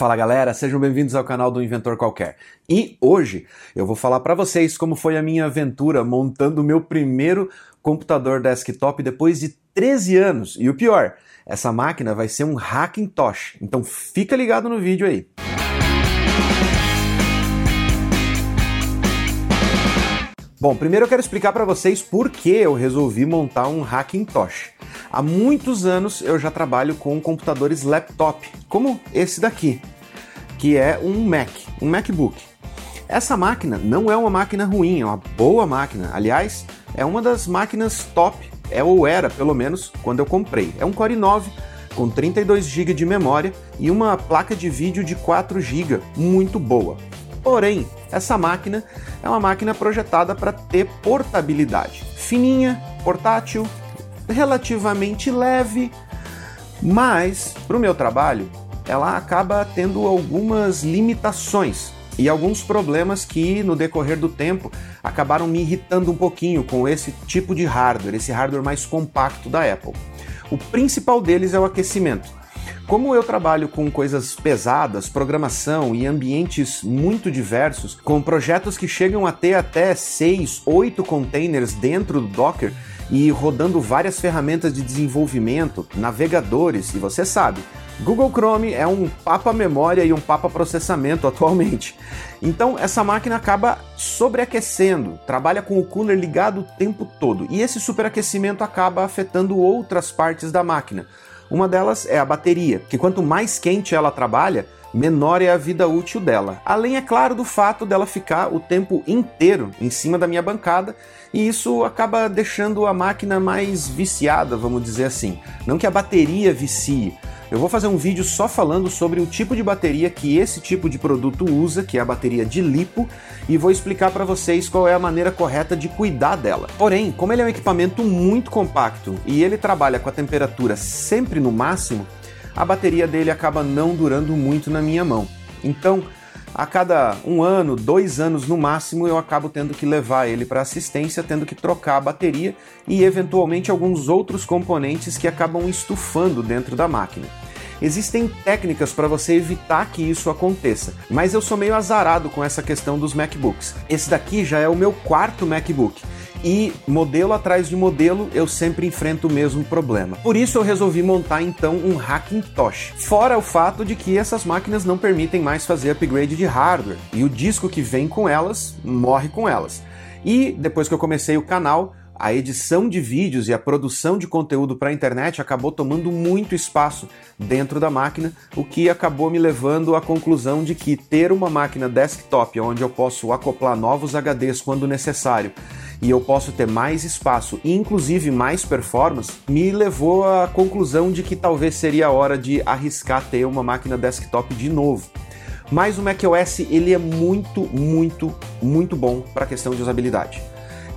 Fala galera, sejam bem-vindos ao canal do Inventor Qualquer. E hoje eu vou falar para vocês como foi a minha aventura montando o meu primeiro computador desktop depois de 13 anos. E o pior, essa máquina vai ser um Hackintosh. Então fica ligado no vídeo aí. Bom, primeiro eu quero explicar para vocês por que eu resolvi montar um Hackintosh. Há muitos anos eu já trabalho com computadores laptop, como esse daqui, que é um Mac, um MacBook. Essa máquina não é uma máquina ruim, é uma boa máquina. Aliás, é uma das máquinas top, é ou era pelo menos quando eu comprei. É um Core i9 com 32 GB de memória e uma placa de vídeo de 4 GB, muito boa. Porém, essa máquina é uma máquina projetada para ter portabilidade. Fininha, portátil, relativamente leve, mas para o meu trabalho ela acaba tendo algumas limitações e alguns problemas que no decorrer do tempo acabaram me irritando um pouquinho com esse tipo de hardware, esse hardware mais compacto da Apple. O principal deles é o aquecimento. Como eu trabalho com coisas pesadas, programação e ambientes muito diversos, com projetos que chegam a ter até 6, 8 containers dentro do Docker, e rodando várias ferramentas de desenvolvimento, navegadores, e você sabe, Google Chrome é um papa memória e um papa processamento atualmente. Então essa máquina acaba sobreaquecendo, trabalha com o cooler ligado o tempo todo, e esse superaquecimento acaba afetando outras partes da máquina. Uma delas é a bateria, que quanto mais quente ela trabalha, menor é a vida útil dela. Além, é claro, do fato dela ficar o tempo inteiro em cima da minha bancada e isso acaba deixando a máquina mais viciada, vamos dizer assim. Não que a bateria vicie. Eu vou fazer um vídeo só falando sobre o tipo de bateria que esse tipo de produto usa, que é a bateria de lipo, e vou explicar para vocês qual é a maneira correta de cuidar dela. Porém, como ele é um equipamento muito compacto e ele trabalha com a temperatura sempre no máximo, a bateria dele acaba não durando muito na minha mão. Então, a cada um ano, dois anos no máximo, eu acabo tendo que levar ele para assistência, tendo que trocar a bateria e eventualmente alguns outros componentes que acabam estufando dentro da máquina. Existem técnicas para você evitar que isso aconteça, mas eu sou meio azarado com essa questão dos MacBooks. Esse daqui já é o meu quarto MacBook e modelo atrás de modelo eu sempre enfrento o mesmo problema. Por isso eu resolvi montar então um Hackintosh. Fora o fato de que essas máquinas não permitem mais fazer upgrade de hardware e o disco que vem com elas morre com elas. E depois que eu comecei o canal, a edição de vídeos e a produção de conteúdo para a internet acabou tomando muito espaço dentro da máquina, o que acabou me levando à conclusão de que ter uma máquina desktop onde eu posso acoplar novos HDs quando necessário e eu posso ter mais espaço e inclusive mais performance, me levou à conclusão de que talvez seria a hora de arriscar ter uma máquina desktop de novo. Mas o macOS ele é muito, muito, muito bom para a questão de usabilidade.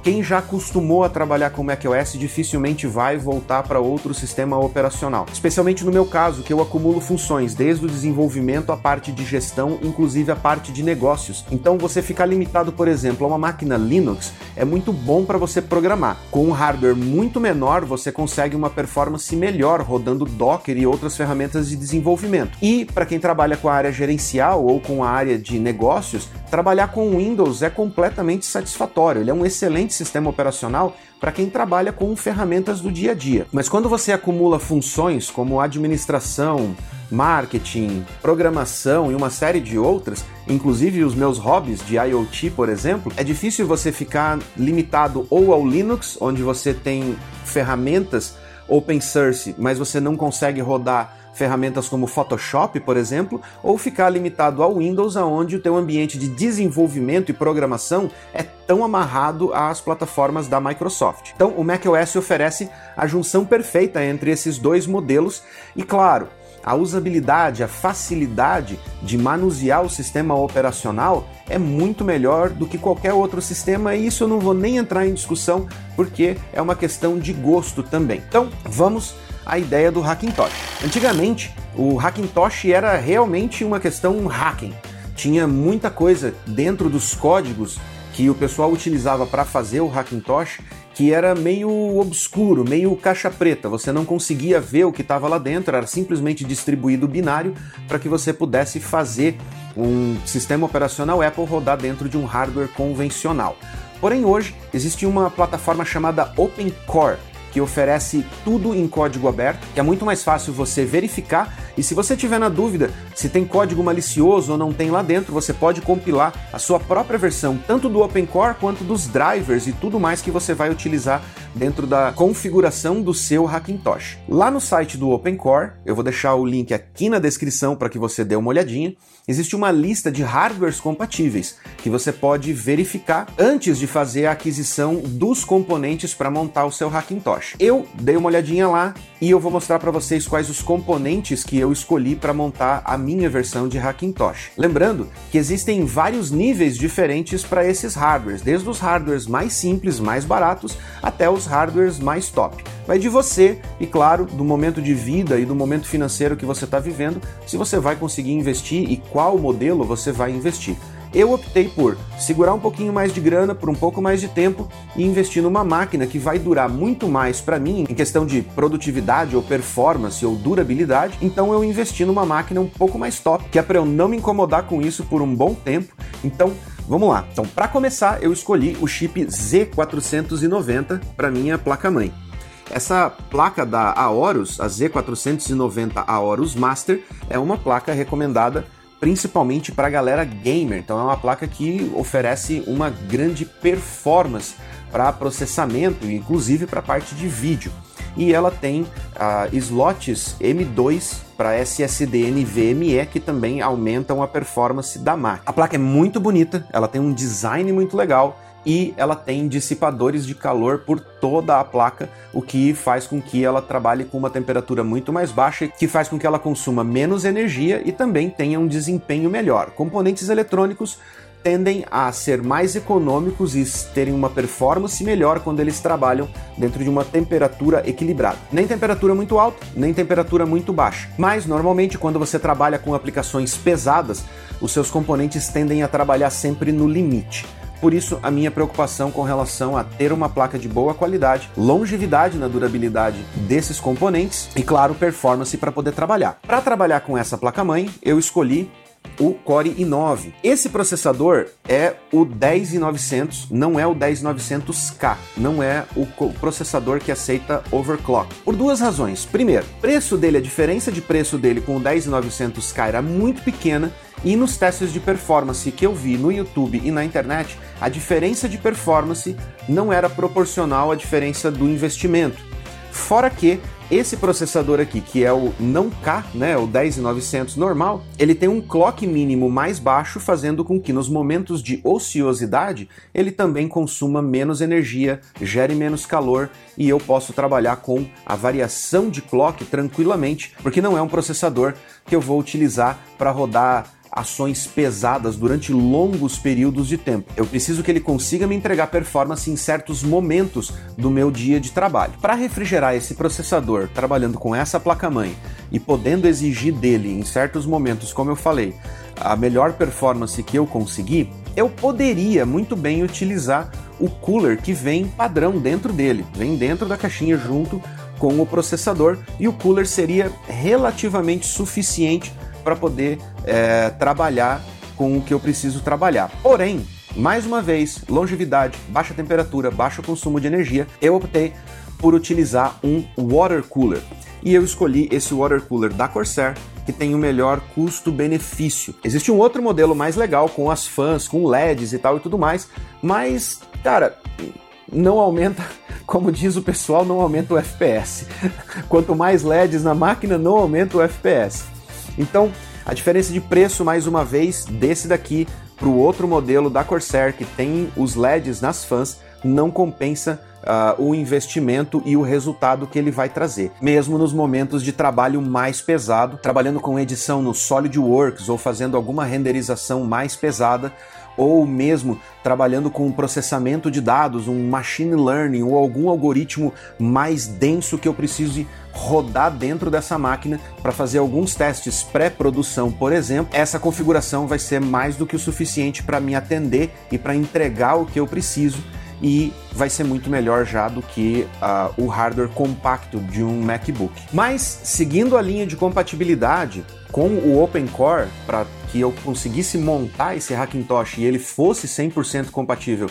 Quem já acostumou a trabalhar com macOS dificilmente vai voltar para outro sistema operacional. Especialmente no meu caso, que eu acumulo funções desde o desenvolvimento à parte de gestão, inclusive a parte de negócios. Então você ficar limitado, por exemplo, a uma máquina Linux é muito bom para você programar. Com um hardware muito menor, você consegue uma performance melhor rodando Docker e outras ferramentas de desenvolvimento. E para quem trabalha com a área gerencial ou com a área de negócios, trabalhar com Windows é completamente satisfatório. Ele é um excelente sistema operacional para quem trabalha com ferramentas do dia a dia. Mas quando você acumula funções como administração, marketing, programação e uma série de outras, inclusive os meus hobbies de IoT, por exemplo, é difícil você ficar limitado ou ao Linux, onde você tem ferramentas open source, mas você não consegue rodar ferramentas como Photoshop, por exemplo, ou ficar limitado ao Windows, aonde o teu ambiente de desenvolvimento e programação é tão amarrado às plataformas da Microsoft. Então, o macOS oferece a junção perfeita entre esses dois modelos e, claro, a usabilidade, a facilidade de manusear o sistema operacional é muito melhor do que qualquer outro sistema e isso eu não vou nem entrar em discussão porque é uma questão de gosto também. Então, vamos a ideia do Hackintosh. Antigamente, o Hackintosh era realmente uma questão hacking. Tinha muita coisa dentro dos códigos que o pessoal utilizava para fazer o Hackintosh que era meio obscuro, meio caixa preta. Você não conseguia ver o que estava lá dentro, era simplesmente distribuído binário para que você pudesse fazer um sistema operacional Apple rodar dentro de um hardware convencional. Porém, hoje existe uma plataforma chamada OpenCore que oferece tudo em código aberto, que é muito mais fácil você verificar. E se você tiver na dúvida se tem código malicioso ou não tem lá dentro, você pode compilar a sua própria versão, tanto do OpenCore quanto dos drivers e tudo mais que você vai utilizar dentro da configuração do seu Hackintosh. Lá no site do OpenCore, eu vou deixar o link aqui na descrição para que você dê uma olhadinha, existe uma lista de hardwares compatíveis que você pode verificar antes de fazer a aquisição dos componentes para montar o seu Hackintosh. Eu dei uma olhadinha lá e eu vou mostrar para vocês quais os componentes que eu escolhi para montar a minha versão de Hackintosh. Lembrando que existem vários níveis diferentes para esses hardwares, desde os hardwares mais simples, mais baratos, até os hardwares mais top. Vai de você e, claro, do momento de vida e do momento financeiro que você está vivendo, se você vai conseguir investir e qual modelo você vai investir. Eu optei por segurar um pouquinho mais de grana por um pouco mais de tempo e investir numa máquina que vai durar muito mais para mim em questão de produtividade ou performance ou durabilidade. Então eu investi numa máquina um pouco mais top, que é para eu não me incomodar com isso por um bom tempo. Então Vamos lá. Então, para começar, eu escolhi o chip Z490 para minha placa-mãe. Essa placa da Aorus, a Z490 Aorus Master, é uma placa recomendada principalmente para a galera gamer. Então é uma placa que oferece uma grande performance para processamento, inclusive para parte de vídeo. E ela tem uh, slots M2 para SSD NVMe que também aumentam a performance da máquina. A placa é muito bonita, ela tem um design muito legal e ela tem dissipadores de calor por toda a placa, o que faz com que ela trabalhe com uma temperatura muito mais baixa, que faz com que ela consuma menos energia e também tenha um desempenho melhor. Componentes eletrônicos tendem a ser mais econômicos e terem uma performance melhor quando eles trabalham dentro de uma temperatura equilibrada. Nem temperatura muito alta, nem temperatura muito baixa. Mas normalmente quando você trabalha com aplicações pesadas, os seus componentes tendem a trabalhar sempre no limite. Por isso, a minha preocupação com relação a ter uma placa de boa qualidade, longevidade na durabilidade desses componentes e, claro, performance para poder trabalhar. Para trabalhar com essa placa-mãe, eu escolhi o Core i9. Esse processador é o 10900, não é o 10900K, não é o processador que aceita overclock. Por duas razões. Primeiro, preço dele, a diferença de preço dele com o 10900K era muito pequena e nos testes de performance que eu vi no YouTube e na internet, a diferença de performance não era proporcional à diferença do investimento. Fora que esse processador aqui, que é o não K, né, o 10900 normal, ele tem um clock mínimo mais baixo, fazendo com que nos momentos de ociosidade ele também consuma menos energia, gere menos calor e eu posso trabalhar com a variação de clock tranquilamente, porque não é um processador que eu vou utilizar para rodar ações pesadas durante longos períodos de tempo. Eu preciso que ele consiga me entregar performance em certos momentos do meu dia de trabalho. Para refrigerar esse processador trabalhando com essa placa-mãe e podendo exigir dele em certos momentos, como eu falei, a melhor performance que eu conseguir, eu poderia muito bem utilizar o cooler que vem padrão dentro dele, vem dentro da caixinha junto com o processador e o cooler seria relativamente suficiente para poder é, trabalhar com o que eu preciso trabalhar. Porém, mais uma vez, longevidade, baixa temperatura, baixo consumo de energia, eu optei por utilizar um water cooler. E eu escolhi esse water cooler da Corsair, que tem o melhor custo-benefício. Existe um outro modelo mais legal com as fãs, com LEDs e tal e tudo mais, mas, cara, não aumenta, como diz o pessoal, não aumenta o FPS. Quanto mais LEDs na máquina, não aumenta o FPS. Então, a diferença de preço, mais uma vez, desse daqui para o outro modelo da Corsair que tem os LEDs nas fãs, não compensa uh, o investimento e o resultado que ele vai trazer. Mesmo nos momentos de trabalho mais pesado, trabalhando com edição no SolidWorks ou fazendo alguma renderização mais pesada, ou mesmo trabalhando com processamento de dados, um machine learning ou algum algoritmo mais denso que eu precise rodar dentro dessa máquina para fazer alguns testes pré-produção, por exemplo, essa configuração vai ser mais do que o suficiente para me atender e para entregar o que eu preciso e vai ser muito melhor já do que uh, o hardware compacto de um MacBook. Mas seguindo a linha de compatibilidade com o OpenCore, para que eu conseguisse montar esse Hackintosh e ele fosse 100% compatível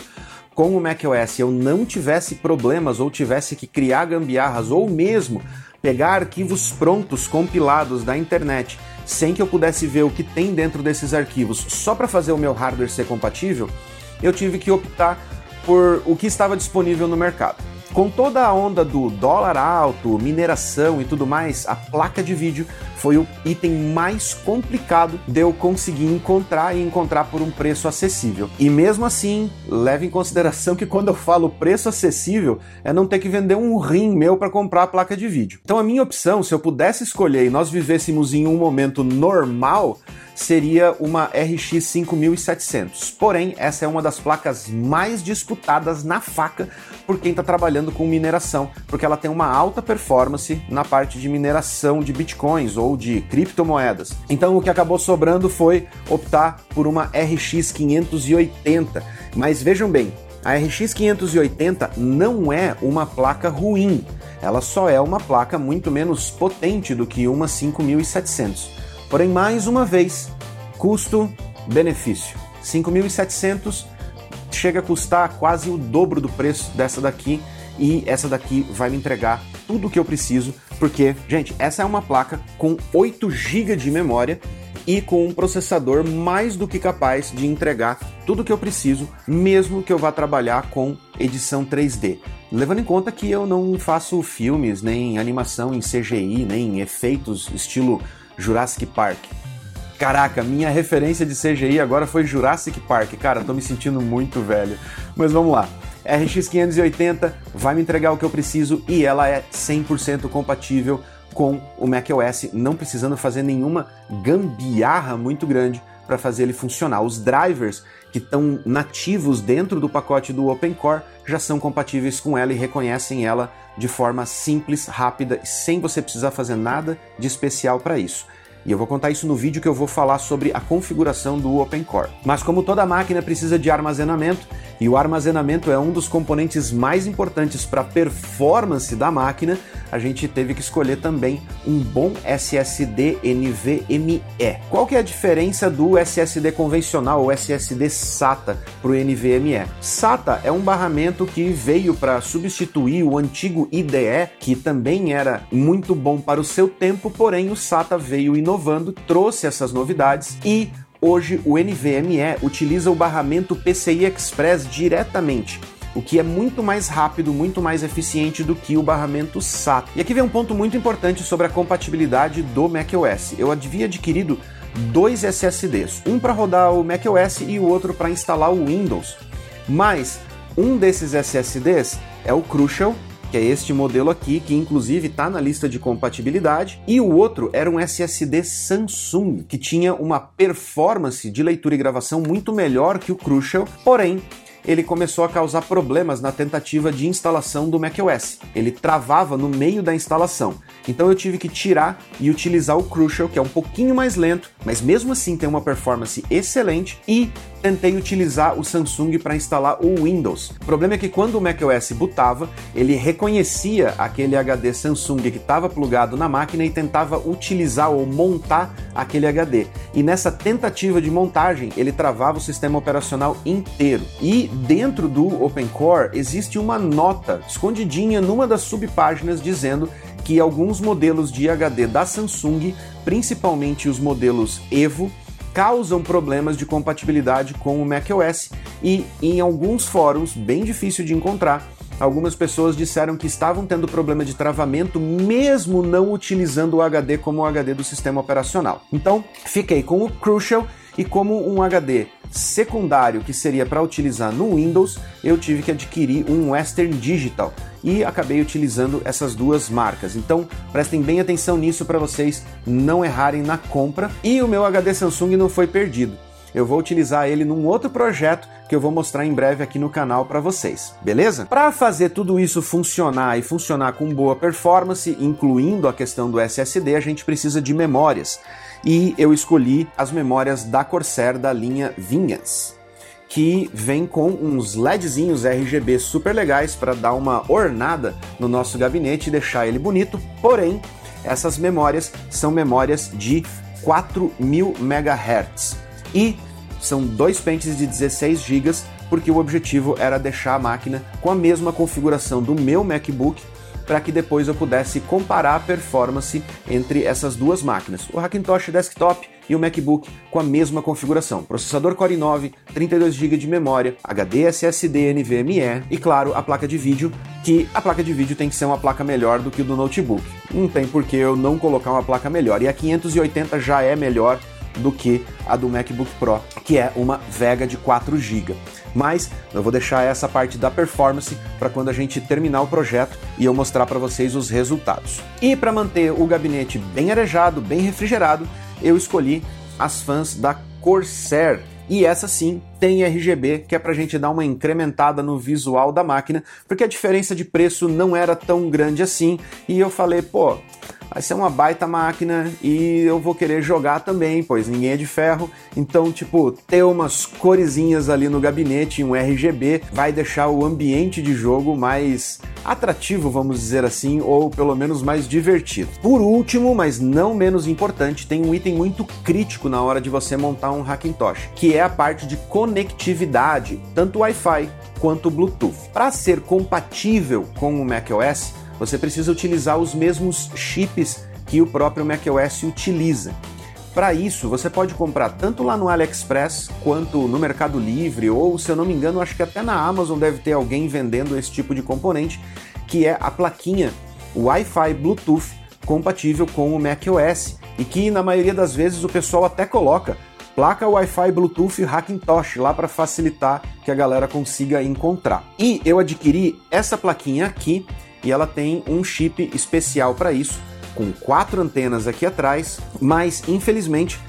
com o macOS, eu não tivesse problemas ou tivesse que criar gambiarras ou mesmo pegar arquivos prontos compilados da internet sem que eu pudesse ver o que tem dentro desses arquivos só para fazer o meu hardware ser compatível, eu tive que optar por o que estava disponível no mercado. Com toda a onda do dólar alto, mineração e tudo mais, a placa de vídeo foi o item mais complicado de eu conseguir encontrar e encontrar por um preço acessível. E mesmo assim, leve em consideração que quando eu falo preço acessível, é não ter que vender um rim meu para comprar a placa de vídeo. Então a minha opção, se eu pudesse escolher e nós vivêssemos em um momento normal, seria uma RX 5700. Porém, essa é uma das placas mais disputadas na faca por quem está trabalhando com mineração, porque ela tem uma alta performance na parte de mineração de bitcoins ou de criptomoedas. Então, o que acabou sobrando foi optar por uma RX 580. Mas vejam bem, a RX 580 não é uma placa ruim, ela só é uma placa muito menos potente do que uma 5700. Porém, mais uma vez, custo-benefício. 5.700 chega a custar quase o dobro do preço dessa daqui e essa daqui vai me entregar tudo o que eu preciso, porque, gente, essa é uma placa com 8 GB de memória e com um processador mais do que capaz de entregar tudo o que eu preciso, mesmo que eu vá trabalhar com edição 3D. Levando em conta que eu não faço filmes, nem animação em CGI, nem efeitos estilo Jurassic Park. Caraca, minha referência de CGI agora foi Jurassic Park. Cara, tô me sentindo muito velho. Mas vamos lá. RX 580 vai me entregar o que eu preciso e ela é 100% compatível com o macOS, não precisando fazer nenhuma gambiarra muito grande para fazer ele funcionar. Os drivers que estão nativos dentro do pacote do OpenCore já são compatíveis com ela e reconhecem ela de forma simples, rápida, sem você precisar fazer nada de especial para isso. E eu vou contar isso no vídeo que eu vou falar sobre a configuração do OpenCore. Mas como toda máquina precisa de armazenamento, e o armazenamento é um dos componentes mais importantes para a performance da máquina, a gente teve que escolher também um bom SSD NVMe. Qual que é a diferença do SSD convencional ou SSD SATA para o NVMe? SATA é um barramento que veio para substituir o antigo IDE, que também era muito bom para o seu tempo, porém o SATA veio inovando, trouxe essas novidades e Hoje, o NVMe utiliza o barramento PCI Express diretamente, o que é muito mais rápido, muito mais eficiente do que o barramento SATA. E aqui vem um ponto muito importante sobre a compatibilidade do macOS. Eu havia adquirido dois SSDs, um para rodar o macOS e o outro para instalar o Windows. Mas um desses SSDs é o Crucial que é este modelo aqui, que inclusive está na lista de compatibilidade, e o outro era um SSD Samsung, que tinha uma performance de leitura e gravação muito melhor que o Crucial, porém ele começou a causar problemas na tentativa de instalação do macOS. Ele travava no meio da instalação. Então eu tive que tirar e utilizar o Crucial, que é um pouquinho mais lento, mas mesmo assim tem uma performance excelente e tentei utilizar o Samsung para instalar o Windows. O problema é que quando o macOS bootava, ele reconhecia aquele HD Samsung que estava plugado na máquina e tentava utilizar ou montar aquele HD. E nessa tentativa de montagem, ele travava o sistema operacional inteiro. E dentro do OpenCore existe uma nota escondidinha numa das subpáginas dizendo que alguns modelos de HD da Samsung, principalmente os modelos Evo, causam problemas de compatibilidade com o macOS e em alguns fóruns, bem difícil de encontrar, algumas pessoas disseram que estavam tendo problema de travamento mesmo não utilizando o HD como o HD do sistema operacional. Então, fiquei com o Crucial e como um HD secundário que seria para utilizar no Windows, eu tive que adquirir um Western Digital e acabei utilizando essas duas marcas. Então, prestem bem atenção nisso para vocês não errarem na compra. E o meu HD Samsung não foi perdido. Eu vou utilizar ele num outro projeto que eu vou mostrar em breve aqui no canal para vocês, beleza? Para fazer tudo isso funcionar e funcionar com boa performance, incluindo a questão do SSD, a gente precisa de memórias. E eu escolhi as memórias da Corsair da linha Vengeance que vem com uns LEDzinhos RGB super legais para dar uma ornada no nosso gabinete e deixar ele bonito. Porém, essas memórias são memórias de 4000 MHz e são dois pentes de 16 GB, porque o objetivo era deixar a máquina com a mesma configuração do meu MacBook para que depois eu pudesse comparar a performance entre essas duas máquinas, o Hackintosh Desktop e o MacBook com a mesma configuração. Processador Core i9, 32 GB de memória, HD SSD NVMe e claro, a placa de vídeo, que a placa de vídeo tem que ser uma placa melhor do que o do notebook. Não tem por que eu não colocar uma placa melhor. E a 580 já é melhor do que a do MacBook Pro, que é uma Vega de 4 GB. Mas eu vou deixar essa parte da performance para quando a gente terminar o projeto e eu mostrar para vocês os resultados. E para manter o gabinete bem arejado, bem refrigerado, eu escolhi as fãs da Corsair. E essa sim tem RGB, que é para a gente dar uma incrementada no visual da máquina, porque a diferença de preço não era tão grande assim. E eu falei, pô, vai ser uma baita máquina e eu vou querer jogar também, pois ninguém é de ferro. Então, tipo, ter umas coresinhas ali no gabinete, um RGB, vai deixar o ambiente de jogo mais atrativo, vamos dizer assim, ou pelo menos mais divertido. Por último, mas não menos importante, tem um item muito crítico na hora de você montar um Hackintosh, que é a parte de conectividade, tanto Wi-Fi quanto Bluetooth. Para ser compatível com o macOS, você precisa utilizar os mesmos chips que o próprio macOS utiliza. Para isso, você pode comprar tanto lá no AliExpress quanto no Mercado Livre, ou se eu não me engano, acho que até na Amazon deve ter alguém vendendo esse tipo de componente, que é a plaquinha Wi-Fi Bluetooth compatível com o macOS e que na maioria das vezes o pessoal até coloca placa Wi-Fi Bluetooth Hackintosh lá para facilitar que a galera consiga encontrar. E eu adquiri essa plaquinha aqui e ela tem um chip especial para isso, com quatro antenas aqui atrás, mas infelizmente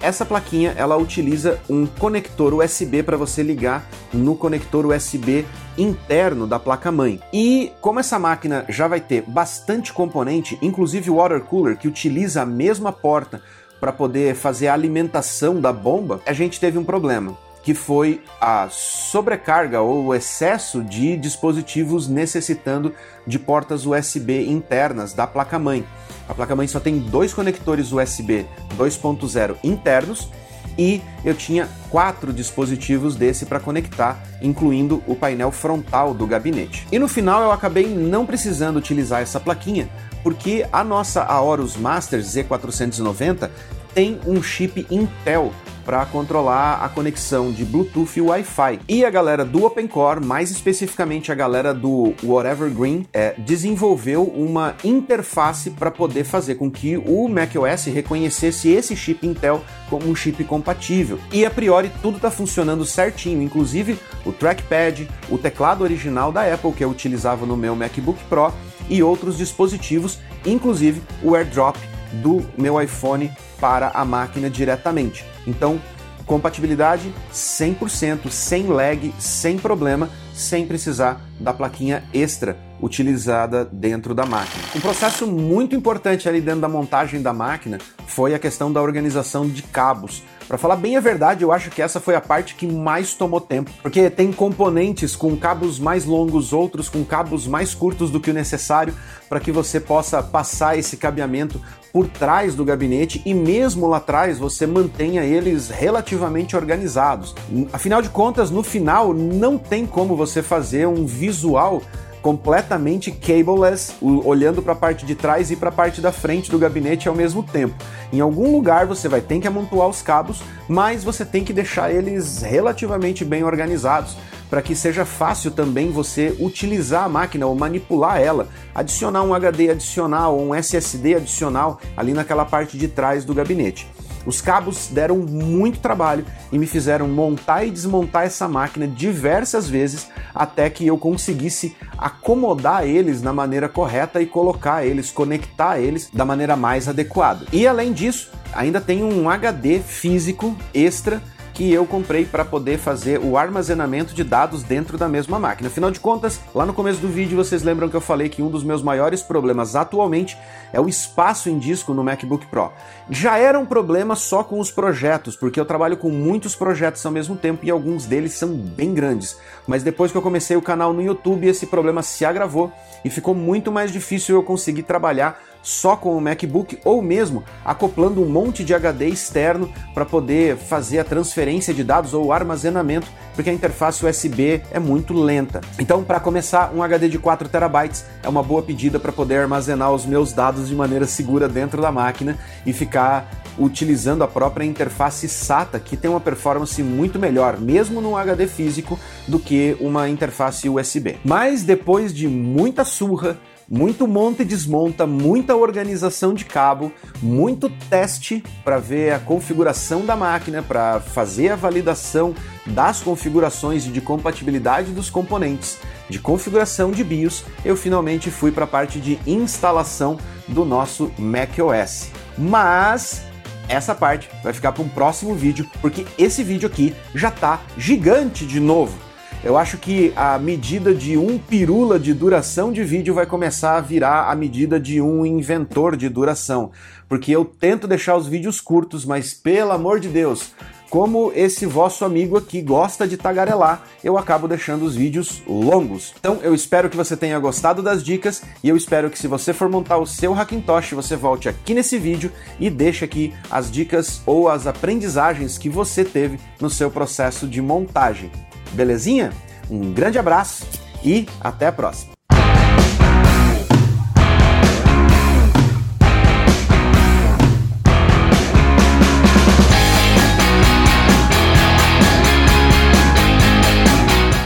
essa plaquinha ela utiliza um conector USB para você ligar no conector USB interno da placa mãe. E como essa máquina já vai ter bastante componente, inclusive o water cooler que utiliza a mesma porta para poder fazer a alimentação da bomba, a gente teve um problema que foi a sobrecarga ou o excesso de dispositivos necessitando de portas USB internas da placa-mãe. A placa-mãe só tem dois conectores USB 2.0 internos e eu tinha quatro dispositivos desse para conectar, incluindo o painel frontal do gabinete. E no final eu acabei não precisando utilizar essa plaquinha, porque a nossa Aorus Master Z490 tem um chip Intel para controlar a conexão de Bluetooth e Wi-Fi. E a galera do OpenCore, mais especificamente a galera do Whatever Green, é, desenvolveu uma interface para poder fazer com que o macOS reconhecesse esse chip Intel como um chip compatível. E a priori tudo está funcionando certinho, inclusive o trackpad, o teclado original da Apple que eu utilizava no meu MacBook Pro e outros dispositivos, inclusive o AirDrop do meu iPhone para a máquina diretamente. Então, compatibilidade 100%, sem lag, sem problema, sem precisar da plaquinha extra utilizada dentro da máquina. Um processo muito importante ali dentro da montagem da máquina foi a questão da organização de cabos. Para falar bem a verdade, eu acho que essa foi a parte que mais tomou tempo, porque tem componentes com cabos mais longos, outros com cabos mais curtos do que o necessário para que você possa passar esse cabeamento por trás do gabinete e mesmo lá atrás você mantenha eles relativamente organizados. Afinal de contas, no final não tem como você fazer um visual completamente cableless, olhando para a parte de trás e para a parte da frente do gabinete ao mesmo tempo. Em algum lugar você vai ter que amontoar os cabos, mas você tem que deixar eles relativamente bem organizados para que seja fácil também você utilizar a máquina ou manipular ela, adicionar um HD adicional ou um SSD adicional ali naquela parte de trás do gabinete. Os cabos deram muito trabalho e me fizeram montar e desmontar essa máquina diversas vezes até que eu conseguisse acomodar eles na maneira correta e colocar eles, conectar eles da maneira mais adequada. E além disso, ainda tem um HD físico extra que eu comprei para poder fazer o armazenamento de dados dentro da mesma máquina. Afinal de contas, lá no começo do vídeo vocês lembram que eu falei que um dos meus maiores problemas atualmente é o espaço em disco no MacBook Pro. Já era um problema só com os projetos, porque eu trabalho com muitos projetos ao mesmo tempo e alguns deles são bem grandes. Mas depois que eu comecei o canal no YouTube, esse problema se agravou e ficou muito mais difícil eu conseguir trabalhar só com o MacBook ou mesmo acoplando um monte de HD externo para poder fazer a transferência de dados ou armazenamento, porque a interface USB é muito lenta. Então, para começar, um HD de 4 terabytes é uma boa pedida para poder armazenar os meus dados de maneira segura dentro da máquina e ficar utilizando a própria interface SATA, que tem uma performance muito melhor, mesmo no HD físico, do que uma interface USB. Mas depois de muita surra, muito monta e desmonta, muita organização de cabo, muito teste para ver a configuração da máquina, para fazer a validação das configurações e de compatibilidade dos componentes, de configuração de BIOS, eu finalmente fui para a parte de instalação do nosso macOS. Mas essa parte vai ficar para um próximo vídeo, porque esse vídeo aqui já está gigante de novo. Eu acho que a medida de um pirula de duração de vídeo vai começar a virar a medida de um inventor de duração, porque eu tento deixar os vídeos curtos, mas pelo amor de Deus, como esse vosso amigo aqui gosta de tagarelar, eu acabo deixando os vídeos longos. Então eu espero que você tenha gostado das dicas e eu espero que se você for montar o seu Hackintosh, você volte aqui nesse vídeo e deixe aqui as dicas ou as aprendizagens que você teve no seu processo de montagem. Belezinha? Um grande abraço e até a próxima.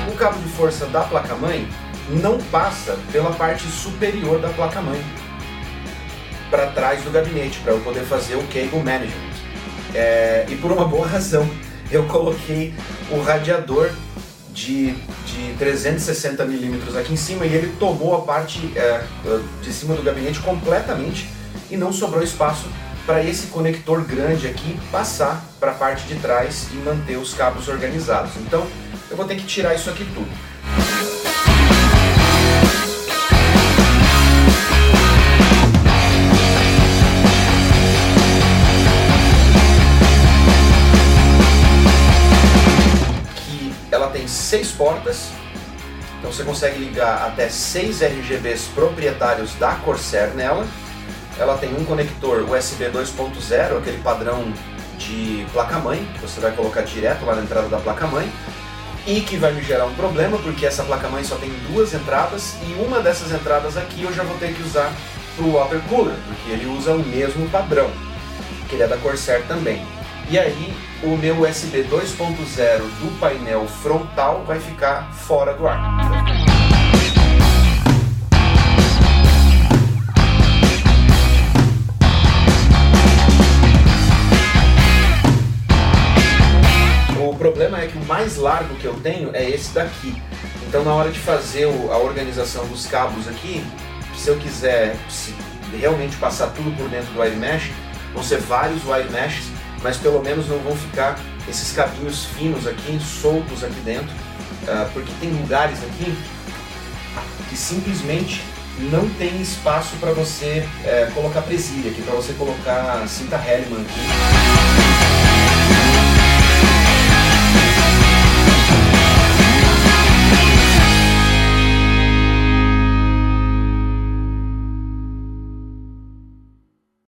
O cabo de força da placa-mãe não passa pela parte superior da placa-mãe para trás do gabinete para eu poder fazer o cable management. É, e por uma boa razão, eu coloquei o radiador de, de 360 milímetros aqui em cima e ele tomou a parte é, de cima do gabinete completamente e não sobrou espaço para esse conector grande aqui passar para a parte de trás e manter os cabos organizados. Então eu vou ter que tirar isso aqui tudo. Seis portas, então você consegue ligar até seis RGBs proprietários da Corsair nela. Ela tem um conector USB 2.0, aquele padrão de placa-mãe, que você vai colocar direto lá na entrada da placa-mãe, e que vai me gerar um problema, porque essa placa-mãe só tem duas entradas, e uma dessas entradas aqui eu já vou ter que usar para o water cooler, porque ele usa o mesmo padrão, que ele é da Corsair também. E aí o meu USB 2.0 do painel frontal vai ficar fora do ar. O problema é que o mais largo que eu tenho é esse daqui. Então na hora de fazer a organização dos cabos aqui, se eu quiser realmente passar tudo por dentro do wire mesh, vão ser vários wire meshes mas pelo menos não vão ficar esses cabinhos finos aqui, soltos aqui dentro, uh, porque tem lugares aqui que simplesmente não tem espaço para você uh, colocar presilha aqui, para você colocar cinta Hellman aqui.